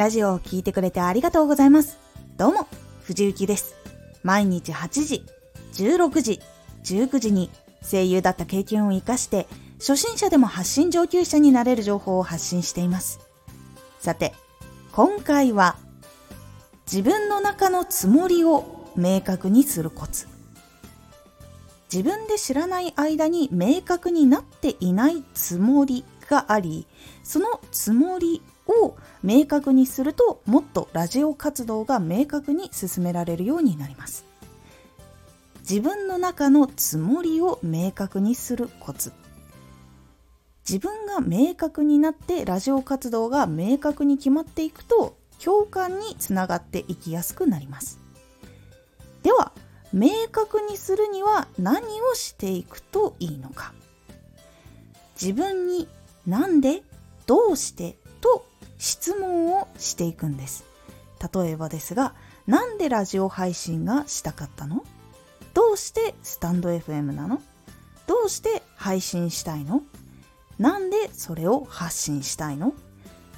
ラジオを聴いてくれてありがとうございます。どうも、藤幸です。毎日8時、16時、19時に声優だった経験を活かして、初心者でも発信上級者になれる情報を発信しています。さて、今回は、自分の中のつもりを明確にするコツ。自分で知らない間に明確になっていないつもりがあり、そのつもりを明確にするともっとラジオ活動が明確に進められるようになります。自分の中のつもりを明確にするコツ。自分が明確になってラジオ活動が明確に決まっていくと共感につながっていきやすくなります。では明確にするには何をしていくといいのか。自分になんでどうしてと質問をしていくんです。例えばですがなんでラジオ配信がしたかったの？どうしてスタンド FM なの？どうして配信したいの？なんでそれを発信したいの？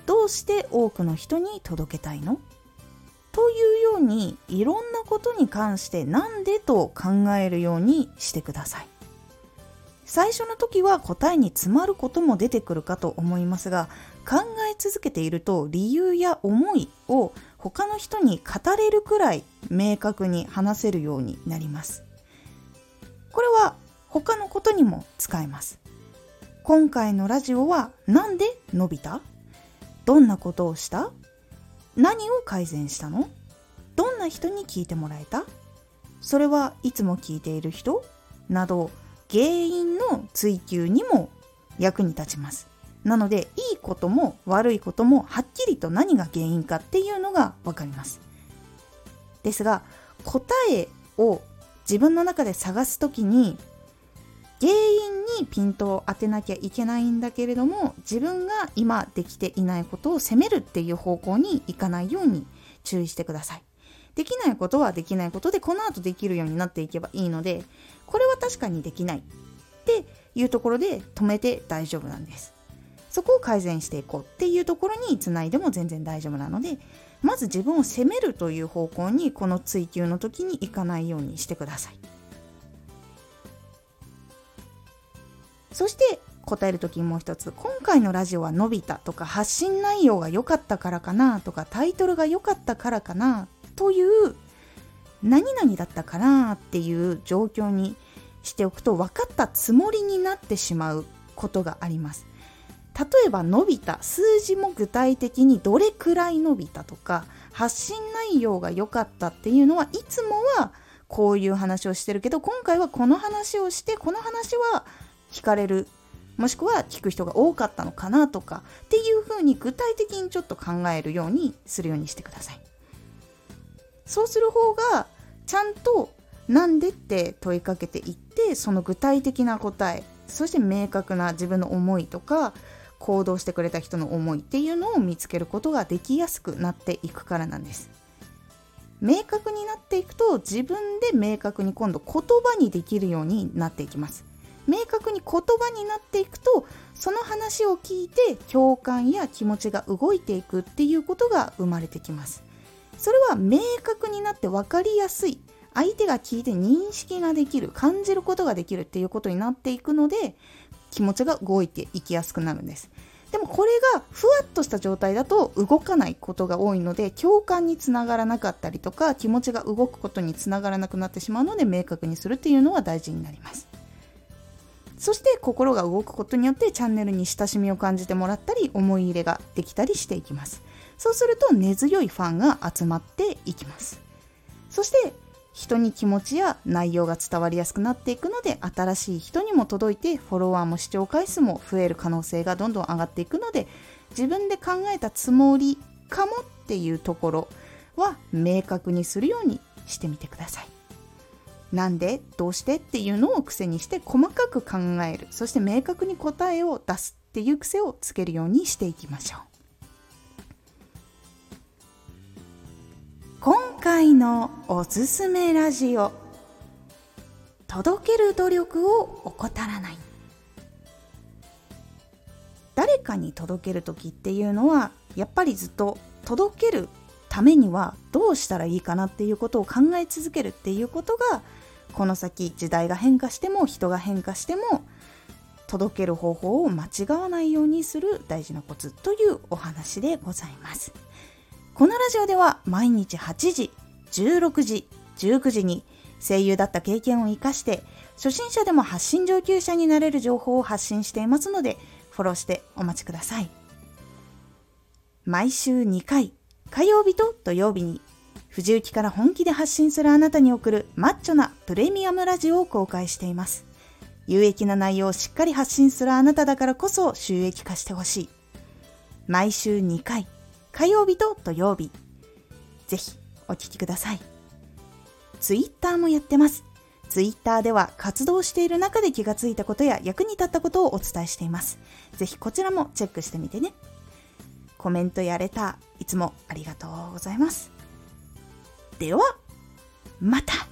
どうして多くの人に届けたいの？というようにいろんなことに関してなんでと考えるようにしてください。最初の時は答えに詰まることも出てくるかと思いますが考え続けていると理由や思いを他の人に語れるくらい明確に話せるようになります。これは他のことにも使えます。今回のラジオは何で伸びた？どんなことをした？何を改善したの？どんな人に聞いてもらえた？それはいつも聞いている人？など原因の追求にも役に立ちます。なのでいいことも悪いこともはっきりと何が原因かっていうのが分かります。ですが答えを自分の中で探す時に原因にピントを当てなきゃいけないんだけれども自分が今できていないことを責めるっていう方向にいかないように注意してください。できないことはできないことでこの後できるようになっていけばいいのでこれは確かにできないっていうところで止めて大丈夫なんです。そこを改善していこうっていうところにつないでも全然大丈夫なのでまず自分を責めるという方向にこの追求の時にいかないようにしてください。そして答える時にもう一つ今回のラジオは伸びたとか発信内容が良かったからかなとかタイトルが良かったからかなという何々だったかなっていう状況にしておくと分かったつもりになってしまうことがあります。例えば伸びた数字も具体的にどれくらい伸びたとか発信内容が良かったっていうのはいつもはこういう話をしてるけど今回はこの話をしてこの話は聞かれるもしくは聞く人が多かったのかなとかっていうふうに具体的にちょっと考えるようにするようにしてください。そうする方がちゃんとなんでって問いかけていってその具体的な答えそして明確な自分の思いとか行動してくれた人の思いっていうのを見つけることができやすくなっていくからなんです。明確になっていくと自分で明確に今度言葉にできるようになっていきます。明確に言葉になっていくとその話を聞いて共感や気持ちが動いていくっていうことが生まれてきます。それは明確になって分かりやすい相手が聞いて認識ができる感じることができるっていうことになっていくので気持ちが動いていきやすくなるんです。でもこれがふわっとした状態だと動かないことが多いので共感につながらなかったりとか気持ちが動くことにつながらなくなってしまうので明確にするっていうのは大事になります。そして心が動くことによってチャンネルに親しみを感じてもらったり思い入れができたりしていきます。そうすると根強いファンが集まっていきます。そして人に気持ちや内容が伝わりやすくなっていくので新しい人にも届いてフォロワーも視聴回数も増える可能性がどんどん上がっていくので自分で考えたつもりかもっていうところは明確にするようにしてみてください。なんでどうしてっていうのを癖にして細かく考えるそして明確に答えを出すっていう癖をつけるようにしていきましょう。回のおすすめラジオ。届ける努力を怠らない。誰かに届ける時っていうのはやっぱりずっと届けるためにはどうしたらいいかなっていうことを考え続けるっていうことがこの先時代が変化しても人が変化しても届ける方法を間違わないようにする大事なコツというお話でございます。このラジオでは毎日8時16時19時に声優だった経験を生かして初心者でも発信上級者になれる情報を発信していますのでフォローしてお待ちください。毎週2回火曜日と土曜日に藤雪から本気で発信するあなたに送るマッチョなプレミアムラジオを公開しています。有益な内容をしっかり発信するあなただからこそ収益化してほしい。毎週2回火曜日と土曜日。ぜひお聴きください。ツイッターもやってます。ツイッターでは活動している中で気がついたことや役に立ったことをお伝えしています。ぜひこちらもチェックしてみてね。コメントやれたいつもありがとうございます。ではまた。